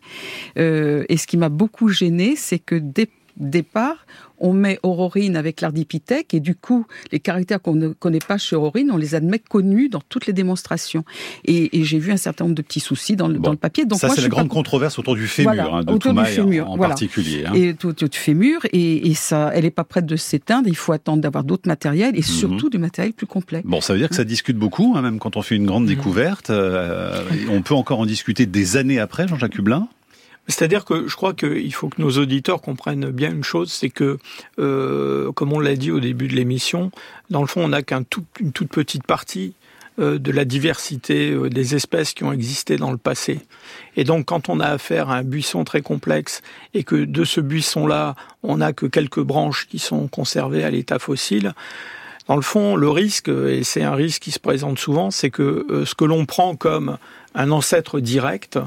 et ce qui m'a beaucoup gêné, c'est que dès départ, on met Aurorine avec l'ardipithèque et du coup, les caractères qu'on ne connaît pas chez Aurorine, on les admet connus dans toutes les démonstrations. Et, j'ai vu un certain nombre de petits soucis dans le, dans le papier. Donc ça, c'est la grande controverse autour du fémur, hein, de autour du fémur, en, particulier. Hein. Et autour du fémur, et, ça, elle n'est pas prête de s'éteindre. Il faut attendre d'avoir d'autres matériels et mhm. surtout du matériel plus complet. Bon, ça veut dire que ça discute beaucoup, hein, même quand on fait une grande mhm. découverte. Euh, on peut encore en discuter des années après, Jean-Jacques Hublin? C'est-à-dire que je crois qu'il faut que nos auditeurs comprennent bien une chose, c'est que, euh, comme on l'a dit au début de l'émission, dans le fond, on n'a qu'une toute petite partie euh, de la diversité euh, des espèces qui ont existé dans le passé. Et donc, quand on a affaire à un buisson très complexe et que de ce buisson-là, on n'a que quelques branches qui sont conservées à l'état fossile, dans le fond, le risque, et c'est un risque qui se présente souvent, c'est que ce que l'on prend comme un ancêtre direct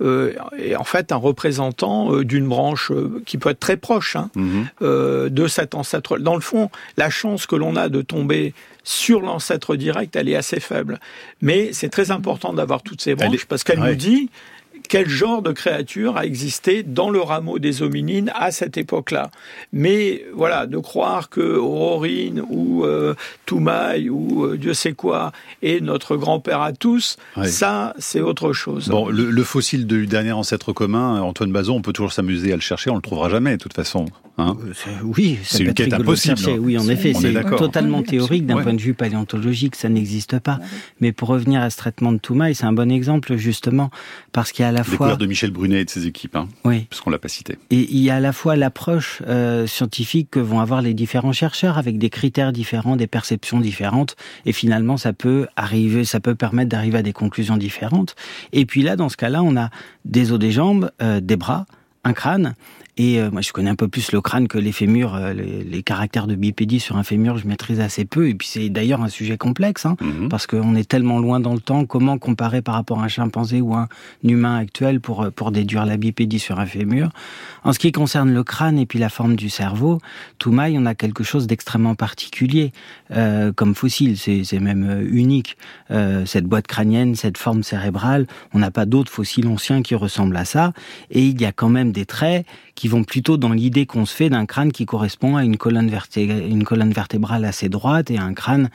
euh, est en fait un représentant euh, d'une branche euh, qui peut être très proche hein, mhm. euh, de cet ancêtre. Dans le fond, la chance que l'on a de tomber sur l'ancêtre direct, elle est assez faible. Mais c'est très important d'avoir toutes ces branches parce qu'elle nous dit quel genre de créature a existé dans le rameau des hominines à cette époque-là. Mais voilà, de croire que Aurorine ou euh, Toumaï ou euh, Dieu sait quoi est notre grand-père à tous, ça c'est autre chose. Bon, le, fossile du dernier ancêtre commun, Antoine Bazon, on peut toujours s'amuser à le chercher, on le trouvera jamais de toute façon. Hein. Euh, oui, c'est une quête impossible. Oui, en effet, c'est totalement théorique. d'un point de vue paléontologique, ça n'existe pas. Mais pour revenir à ce traitement de Toumaï, c'est un bon exemple justement parce qu'il y a à la fois de Michel Brunet et de ses équipes, hein, oui, parce qu'on l'a pas cité. Et il y a à la fois l'approche euh, scientifique que vont avoir les différents chercheurs avec des critères différents, des perceptions différentes, et finalement ça peut arriver, ça peut permettre d'arriver à des conclusions différentes. Et puis là, dans ce cas-là, on a des os des jambes, euh, des bras, un crâne, Et moi, je connais un peu plus le crâne que les fémurs. Les, caractères de bipédie sur un fémur, je maîtrise assez peu. Et puis c'est d'ailleurs un sujet complexe, hein, mhm. parce qu'on est tellement loin dans le temps. Comment comparer par rapport à un chimpanzé ou un humain actuel pour pour déduire la bipédie sur un fémur? En ce qui concerne le crâne et puis la forme du cerveau, Toumaï, on a quelque chose d'extrêmement particulier comme fossile. C'est même unique. cette boîte crânienne, cette forme cérébrale, on n'a pas d'autres fossiles anciens qui ressemblent à ça. Et il y a quand même des traits qui vont plutôt dans l'idée qu'on se fait d'un crâne qui correspond à une colonne, une colonne vertébrale assez droite et un crâne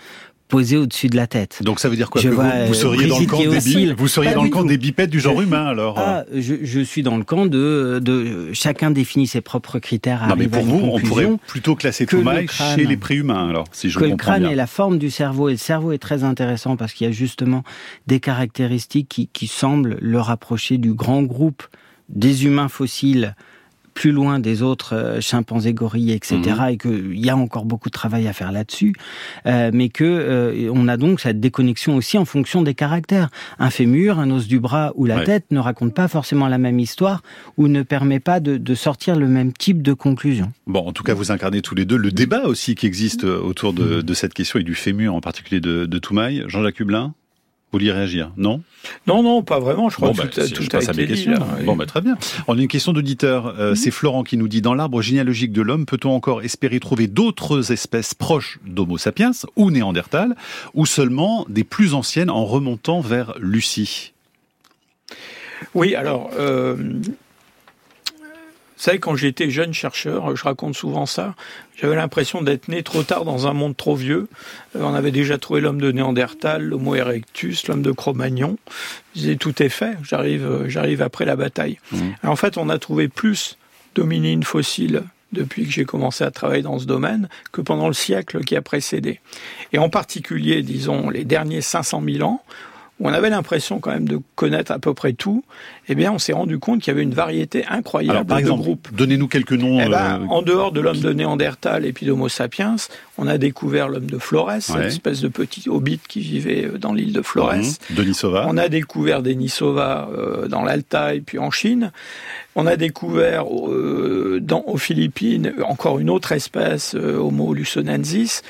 posé au-dessus de la tête. Donc ça veut dire quoi vous, seriez dans le camp des vous seriez dans le camp des bipèdes du genre humain alors ah, je, je, suis dans le camp de, de chacun définit ses propres critères. non mais pour vous, on pourrait plutôt classer Toumaï chez les préhumains alors si je que le crâne est la forme du cerveau et le cerveau est très intéressant parce qu'il y a justement des caractéristiques qui, qui semblent le rapprocher du grand groupe des humains fossiles plus loin des autres euh, chimpanzés, gorilles, etc., mhm. et qu'il y a encore beaucoup de travail à faire là-dessus, euh, mais que euh, on a donc cette déconnexion aussi en fonction des caractères. Un fémur, un os du bras ou la tête ne raconte pas forcément la même histoire ou ne permet pas de, sortir le même type de conclusion. Bon, en tout cas, vous incarnez tous les deux le débat aussi qui existe autour de, cette question et du fémur en particulier de, de Toumaï. Jean-Jacques Hublin vouliez réagir Non? Non, non, pas vraiment. Je crois que bah, tout, tout a été dit. Bon, bah, très bien. On a une question d'auditeur. Euh, mhm. C'est Florent qui nous dit dans l'arbre généalogique de l'homme, peut-on encore espérer trouver d'autres espèces proches d'Homo sapiens ou Néandertal, ou seulement des plus anciennes en remontant vers Lucie? Oui, alors. Euh, savez, quand j'étais jeune chercheur, je raconte souvent ça, j'avais l'impression d'être né trop tard dans un monde trop vieux. Euh, on avait déjà trouvé l'homme de Néandertal, l'Homo erectus, l'homme de Cro-Magnon. Je disais, tout est fait, j'arrive, euh, j'arrive après la bataille. Mmh. en fait, on a trouvé plus d'hominines fossiles depuis que j'ai commencé à travailler dans ce domaine que pendant le siècle qui a précédé. Et en particulier, disons, les derniers 500 000 ans, où on avait l'impression quand même de connaître à peu près tout, eh bien, on s'est rendu compte qu'il y avait une variété incroyable par exemple, de groupes. Donnez-nous quelques noms. Eh ben, euh, En dehors de l'homme de Néandertal et puis d'Homo sapiens, on a découvert l'homme de Flores, cette espèce de petit hobbit qui vivait euh, dans l'île de Flores. Mmh. Denisova. On a découvert Denisova euh, dans l'Altaï puis en Chine. On a découvert dans, aux Philippines encore une autre espèce, Homo lusonensis.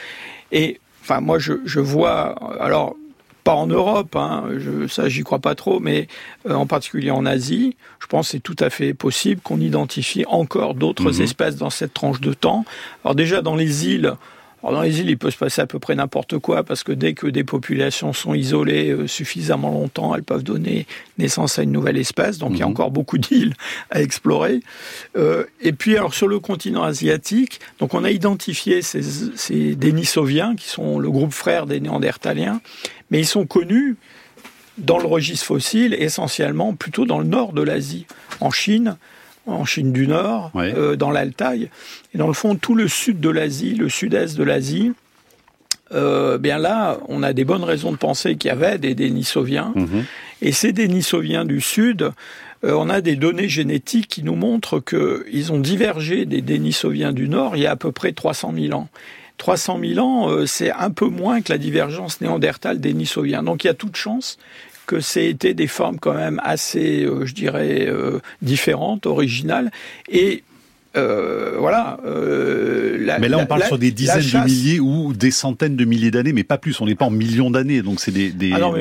Et enfin, moi, je, je vois. Alors, pas en Europe, hein, je, ça j'y crois pas trop, mais euh, en particulier en Asie, je pense que c'est tout à fait possible qu'on identifie encore d'autres mhm. espèces dans cette tranche de temps. Alors déjà dans les îles, alors dans les îles, il peut se passer à peu près n'importe quoi parce que dès que des populations sont isolées euh, suffisamment longtemps, elles peuvent donner naissance à une nouvelle espèce. Donc il y a mhm. encore beaucoup d'îles à explorer. Euh, et puis alors sur le continent asiatique, donc on a identifié ces, ces Denisoviens qui sont le groupe frère des Néandertaliens, mais ils sont connus dans le registre fossile essentiellement plutôt dans le nord de l'Asie, en Chine, en Chine du Nord, euh, dans l'Altaï, et dans le fond tout le sud de l'Asie, le sud-est de l'Asie. Euh, bien là, on a des bonnes raisons de penser qu'il y avait des Denisoviens. Mhm. Et ces Denisoviens du sud, euh, on a des données génétiques qui nous montrent qu'ils ont divergé des Denisoviens du nord il y a à peu près 300 000 ans. 300 000 ans, c'est un peu moins que la divergence néandertale Denisoviens. Donc il y a toute chance que c'était des formes quand même assez, euh, je dirais, euh, différentes, originales. Et euh, voilà. mais là, on parle sur des dizaines de milliers ou des centaines de milliers d'années, mais pas plus. On n'est pas en millions d'années, donc c'est des, des, ah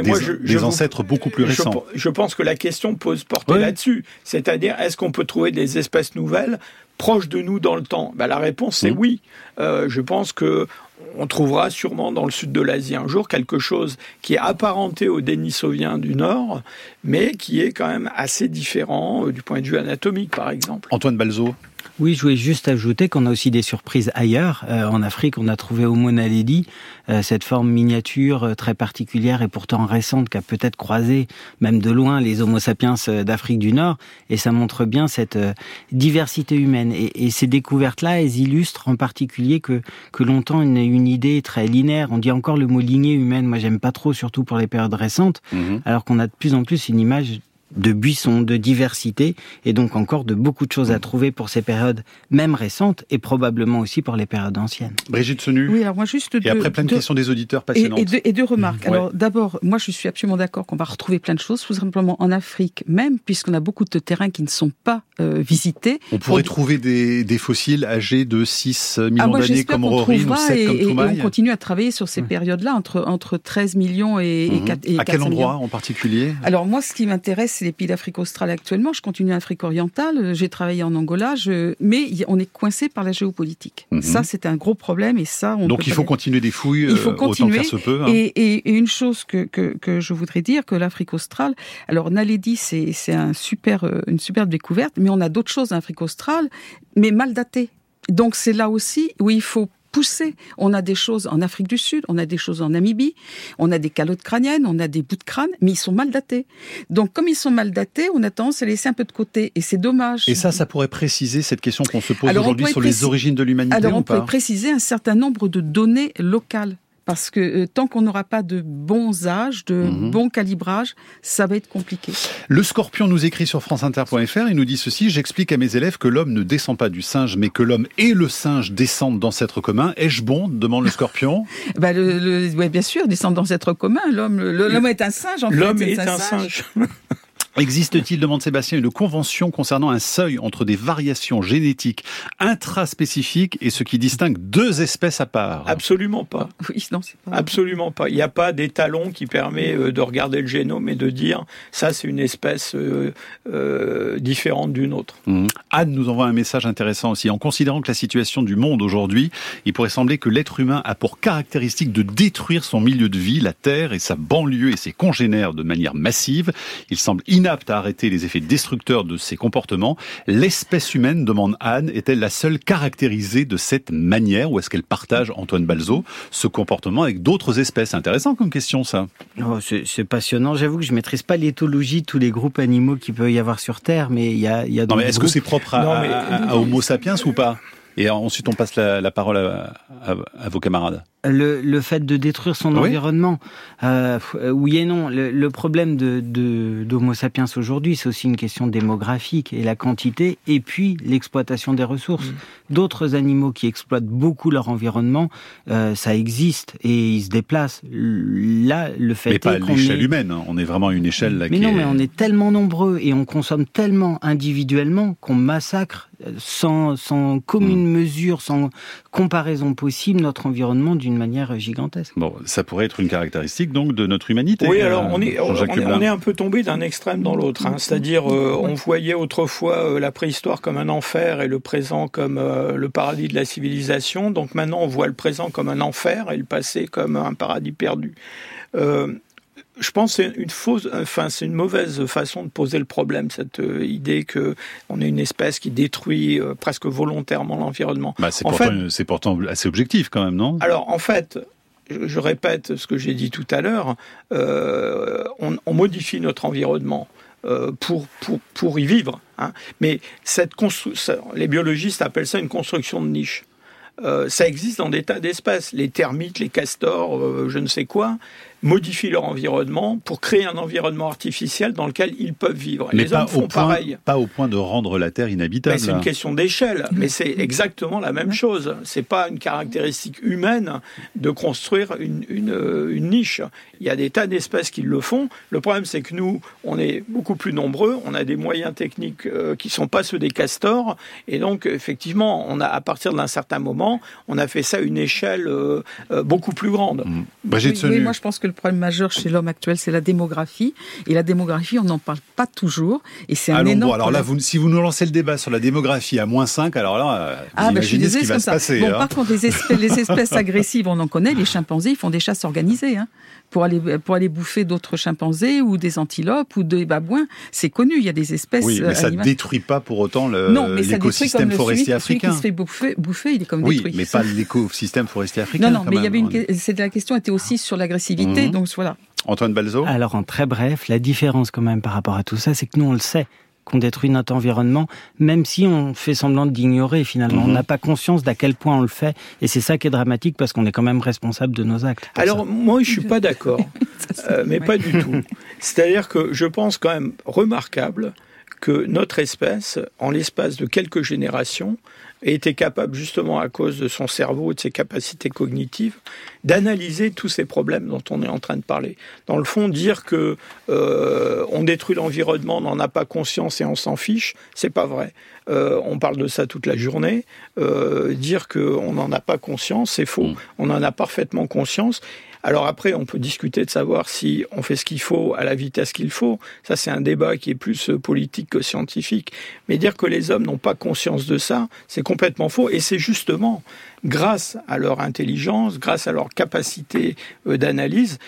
des, ancêtres beaucoup plus récents. Je, pense que la question pose porter là-dessus. C'est-à-dire, est-ce qu'on peut trouver des espèces nouvelles proches de nous dans le temps? Ben, La réponse c'est oui. je pense que on trouvera sûrement dans le sud de l'Asie un jour quelque chose qui est apparenté au Denisovien du Nord, mais qui est quand même assez différent euh, du point de vue anatomique, par exemple. Antoine Balzo oui, je voulais juste ajouter qu'on a aussi des surprises ailleurs. Euh, en Afrique, on a trouvé Homo naledi, euh, cette forme miniature euh, très particulière et pourtant récente qui a peut-être croisé, même de loin, les Homo sapiens d'Afrique du Nord. Et ça montre bien cette diversité humaine. Et, et ces découvertes-là, elles illustrent en particulier que, que longtemps, une, une idée très linéaire. On dit encore le mot lignée humaine. Moi, j'aime pas trop, surtout pour les périodes récentes. Mhm. Alors qu'on a de plus en plus une image de buissons, de diversité, et donc encore de beaucoup de choses à trouver pour ces périodes, même récentes, et probablement aussi pour les périodes anciennes. Brigitte Senu. Oui, alors moi juste et après plein de, questions des auditeurs passionnantes. Et, deux, remarques. Alors d'abord, moi je suis absolument d'accord qu'on va retrouver plein de choses, tout simplement en Afrique même, puisqu'on a beaucoup de terrains qui ne sont pas euh, visités. On pourrait trouver des, des, fossiles âgés de 6 millions ah, d'années comme Rory ou 7 comme Toumaï. Et on continue à travailler sur ces périodes-là, entre, entre 13 millions et, mmh. 4, et À quel endroit en particulier? Alors moi, ce qui m'intéresse, c'est les pays d'Afrique australe actuellement. Je continue en Afrique orientale. J'ai travaillé en Angola. Je... Mais on est coincé par la géopolitique. Mhm. Ça, c'est un gros problème. Et ça, on Donc il faut continuer des fouilles il faut continuer. Euh, autant faire se peut. Hein. Et, et, une chose que, que, que, je voudrais dire, que l'Afrique australe, alors Naledi, c'est un super, euh, une superbe découverte, mais on a d'autres choses en Afrique australe, mais mal datées. Donc c'est là aussi où il faut pousser. On a des choses en Afrique du Sud, on a des choses en Namibie, on a des calottes crâniennes, on a des bouts de crâne, mais ils sont mal datés. Donc comme ils sont mal datés, on a tendance à les laisser un peu de côté, et c'est dommage. Et ça, ça pourrait préciser cette question qu'on se pose aujourd'hui sur les origines de l'humanité Alors on pourrait préciser un certain nombre de données locales parce que euh, tant qu'on n'aura pas de bons âges, de mhm. bons calibrages, ça va être compliqué. Le scorpion nous écrit sur franceinter.fr, il nous dit ceci, j'explique à mes élèves que l'homme ne descend pas du singe, mais que l'homme et le singe descendent d'ancêtres communs. Ai-je bon? demande le scorpion. bah le, ouais, bien sûr, descendent d'ancêtres communs. L'homme, l'homme est un singe en fait. L'homme est, un, singe. Existe-t-il, demande Sébastien, une convention concernant un seuil entre des variations génétiques intraspécifiques et ce qui distingue deux espèces à part? Absolument pas. Oui, non, c'est pas. Absolument pas. Il n'y a pas d'étalon qui permet euh, de regarder le génome et de dire ça, c'est une espèce euh, euh, différente d'une autre. Mmh. Anne nous envoie un message intéressant aussi. En considérant que la situation du monde aujourd'hui, il pourrait sembler que l'être humain a pour caractéristique de détruire son milieu de vie, la Terre et sa banlieue et ses congénères de manière massive. Il semble inapte à arrêter les effets destructeurs de ces comportements. L'espèce humaine, demande Anne, est-elle la seule caractérisée de cette manière ou est-ce qu'elle partage, Antoine Balzo, ce comportement avec d'autres espèces? Intéressant comme question, ça. Oh, c'est passionnant. J'avoue que je maîtrise pas l'éthologie de tous les groupes animaux qu'il peut y avoir sur Terre, mais il y a, y a Non, mais est-ce que c'est propre à, Homo sapiens ou pas? Et ensuite, on passe la, parole à vos camarades le, le, fait de détruire son environnement. Euh, oui et non. Le, le problème de, d'Homo sapiens aujourd'hui, c'est aussi une question démographique et la quantité, et puis l'exploitation des ressources. Mm. D'autres animaux qui exploitent beaucoup leur environnement, euh, ça existe et ils se déplacent. Là, le fait mais pas à l'échelle humaine. Hein. On est vraiment à une échelle là. Mais non, mais on est tellement nombreux et on consomme tellement individuellement qu'on massacre sans, sans commune mm. mesure, sans comparaison possible notre environnement d'une manière gigantesque. Bon, ça pourrait être une caractéristique donc de notre humanité. Oui, alors on est, on, est, un peu tombé d'un extrême dans l'autre. Hein. C'est-à-dire, euh, on voyait autrefois euh, la préhistoire comme un enfer et le présent comme euh, le paradis de la civilisation. Donc maintenant, on voit le présent comme un enfer et le passé comme un paradis perdu je pense que c'est une fausse, enfin c'est une mauvaise façon de poser le problème, cette euh, idée que on est une espèce qui détruit euh, presque volontairement l'environnement. Bah, c'est pourtant, pourtant, assez objectif quand même, non? Alors en fait, je, répète ce que j'ai dit tout à l'heure, euh, on, on, modifie notre environnement. pour, pour, pour y vivre. Hein. Mais cette les biologistes appellent ça une construction de niche. ça existe dans des tas d'espèces. Les termites, les castors, je ne sais quoi modifient leur environnement pour créer un environnement artificiel dans lequel ils peuvent vivre. Mais les pas, hommes font au point, pareil. pas au point de rendre la Terre inhabitable. C'est une question d'échelle, mais c'est exactement la même chose. C'est pas une caractéristique humaine de construire une, une, une, niche. Il y a des tas d'espèces qui le font. Le problème, c'est que nous, on est beaucoup plus nombreux, on a des moyens techniques euh, qui sont pas ceux des castors, et donc effectivement, on a à partir d'un certain moment, on a fait ça à une échelle euh, euh, beaucoup plus grande. Mmh. oui, moi je pense que le problème majeur chez l'homme actuel, c'est la démographie. Et la démographie, on n'en parle pas toujours. Et c'est un énorme. alors là, vous, si vous nous lancez le débat sur la démographie à moins 5, alors là, vous ah, bah, imaginez ce qui va se passer. Bon, hein. Par contre, les espèces, les espèces agressives, on en connaît. Les chimpanzés, ils font des chasses organisées. Hein pour aller pour aller bouffer d'autres chimpanzés ou des antilopes ou des babouins. C'est connu, il y a des espèces. Oui, mais ça ne détruit pas pour autant l'écosystème forestier africain. Celui qui se fait bouffer, bouffer il est comme oui, détruit. Oui, mais pas l'écosystème forestier africain. Non, non, mais il y avait une. La question était aussi sur l'agressivité, Mhm. Donc voilà. Antoine Balzo Alors en très bref, la différence quand même par rapport à tout ça, c'est que nous on le sait qu'on détruit notre environnement, même si on fait semblant d'ignorer finalement. On mhm. n'a pas conscience d'à quel point on le fait, et c'est ça qui est dramatique parce qu'on est quand même responsable de nos actes. Alors moi, je suis pas d'accord, euh, mais pas du tout. C'est-à-dire que je pense quand même remarquable que notre espèce, en l'espace de quelques générations, ait été capable, justement à cause de son cerveau et de ses capacités cognitives, d'analyser tous ces problèmes dont on est en train de parler. Dans le fond, dire que euh, on détruit l'environnement, on n'en a pas conscience et on s'en fiche, c'est pas vrai. Euh, on parle de ça toute la journée. Euh, dire qu'on n'en a pas conscience, c'est faux. Mm. On en a parfaitement conscience. Alors après, on peut discuter de savoir si on fait ce qu'il faut à la vitesse qu'il faut. Ça, c'est un débat qui est plus euh, politique que scientifique. Mais dire que les hommes n'ont pas conscience de ça, c'est complètement faux. Et c'est justement grâce à leur intelligence, grâce à leur capacité euh, d'analyse,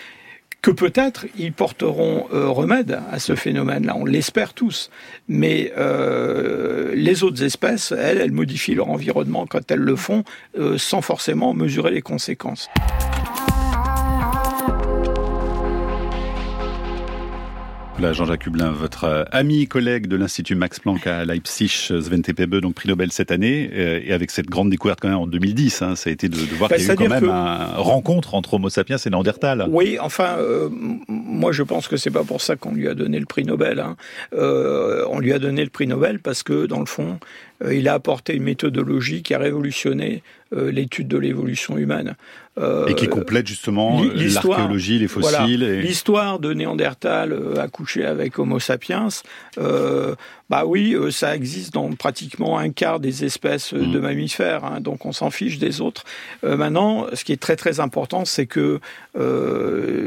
que peut-être ils porteront euh, remède à ce phénomène-là. On l'espère tous. Mais les autres espèces, elles, elles modifient leur environnement quand elles le font, sans forcément mesurer les conséquences. Jean-Jacques Hublin, votre euh, ami collègue de l'Institut Max Planck à Leipzig, euh, Svente Pebe, donc prix Nobel cette année, euh, et avec cette grande découverte quand même en 2010, hein, ça a été de, voir bah, qu'il y a eu quand même une rencontre entre Homo sapiens et Néandertal. Oui, enfin, moi je pense que c'est pas pour ça qu'on lui a donné le prix Nobel. Hein. on lui a donné le prix Nobel parce que dans le fond, euh, il a apporté une méthodologie qui a révolutionné euh, l'étude de l'évolution humaine. Euh, et qui complète justement l'archéologie, les fossiles. L'histoire de Néandertal accouché avec Homo sapiens, bah oui, ça existe dans pratiquement un quart des espèces de mm. mammifères, hein, donc on s'en fiche des autres. maintenant, ce qui est très très important, c'est que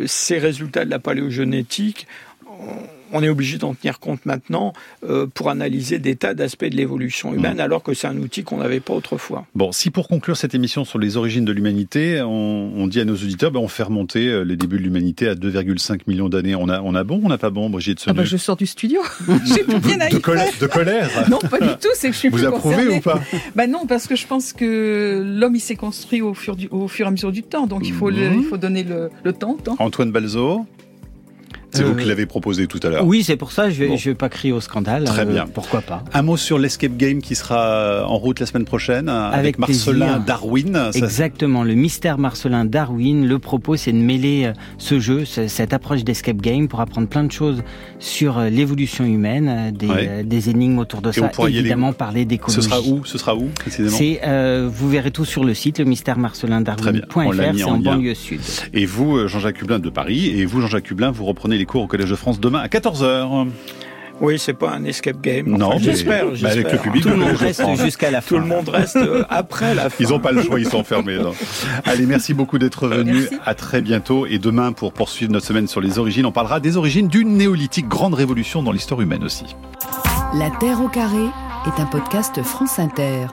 ces résultats de la paléogénétique on est obligé d'en tenir compte maintenant euh, pour analyser des tas d'aspects de l'évolution humaine, mm. alors que c'est un outil qu'on n'avait pas autrefois. Bon, si pour conclure cette émission sur les origines de l'humanité, on, dit à nos auditeurs, ben on fait remonter euh, les débuts de l'humanité à 2,5 millions d'années. On a, on a bon, on n'a pas bon, Brigitte ah bah Je sors du studio. J'ai plus de, colère, de colère Non, pas du tout, c'est que je suis Vous plus approuvez ou pas? Bah Non, parce que je pense que l'homme, il s'est construit au fur, au fur et à mesure du temps, donc il faut, mm-hmm. il faut donner le, le temps, temps. Antoine Balzo c'est vous qui euh, l'avez proposé tout à l'heure. Oui, c'est pour ça. Je je vais pas crier au scandale. Très euh, bien. pourquoi pas. Un mot sur l'escape game qui sera en route la semaine prochaine avec, Marcelin Darwin. Exactement. Le mystère Marcelin Darwin. Le propos, c'est de mêler euh, ce jeu, cette approche d'escape game pour apprendre plein de choses sur l'évolution humaine, des, des, énigmes autour de ça. Évidemment, parler d'écologie. Ce sera où? Ce sera où précisément? C'est vous verrez tout sur le site le mystère Marcelin Darwin.fr. C'est en, banlieue sud. Et vous, Jean-Jacques Hublin de Paris, et vous, Jean-Jacques Hublin, vous reprenez les cours au Collège de France demain à 14h. Oui, c'est pas un escape game. non, j'espère. avec le public, tout le monde reste jusqu'à la fin. Tout le monde reste euh, après la fin. Ils n'ont pas le choix, ils sont enfermés. Allez, merci beaucoup d'être venu. À très bientôt. Et demain, pour poursuivre notre semaine sur les origines, on parlera des origines du néolithique, grande révolution dans l'histoire humaine aussi. La Terre au carré est un podcast France Inter.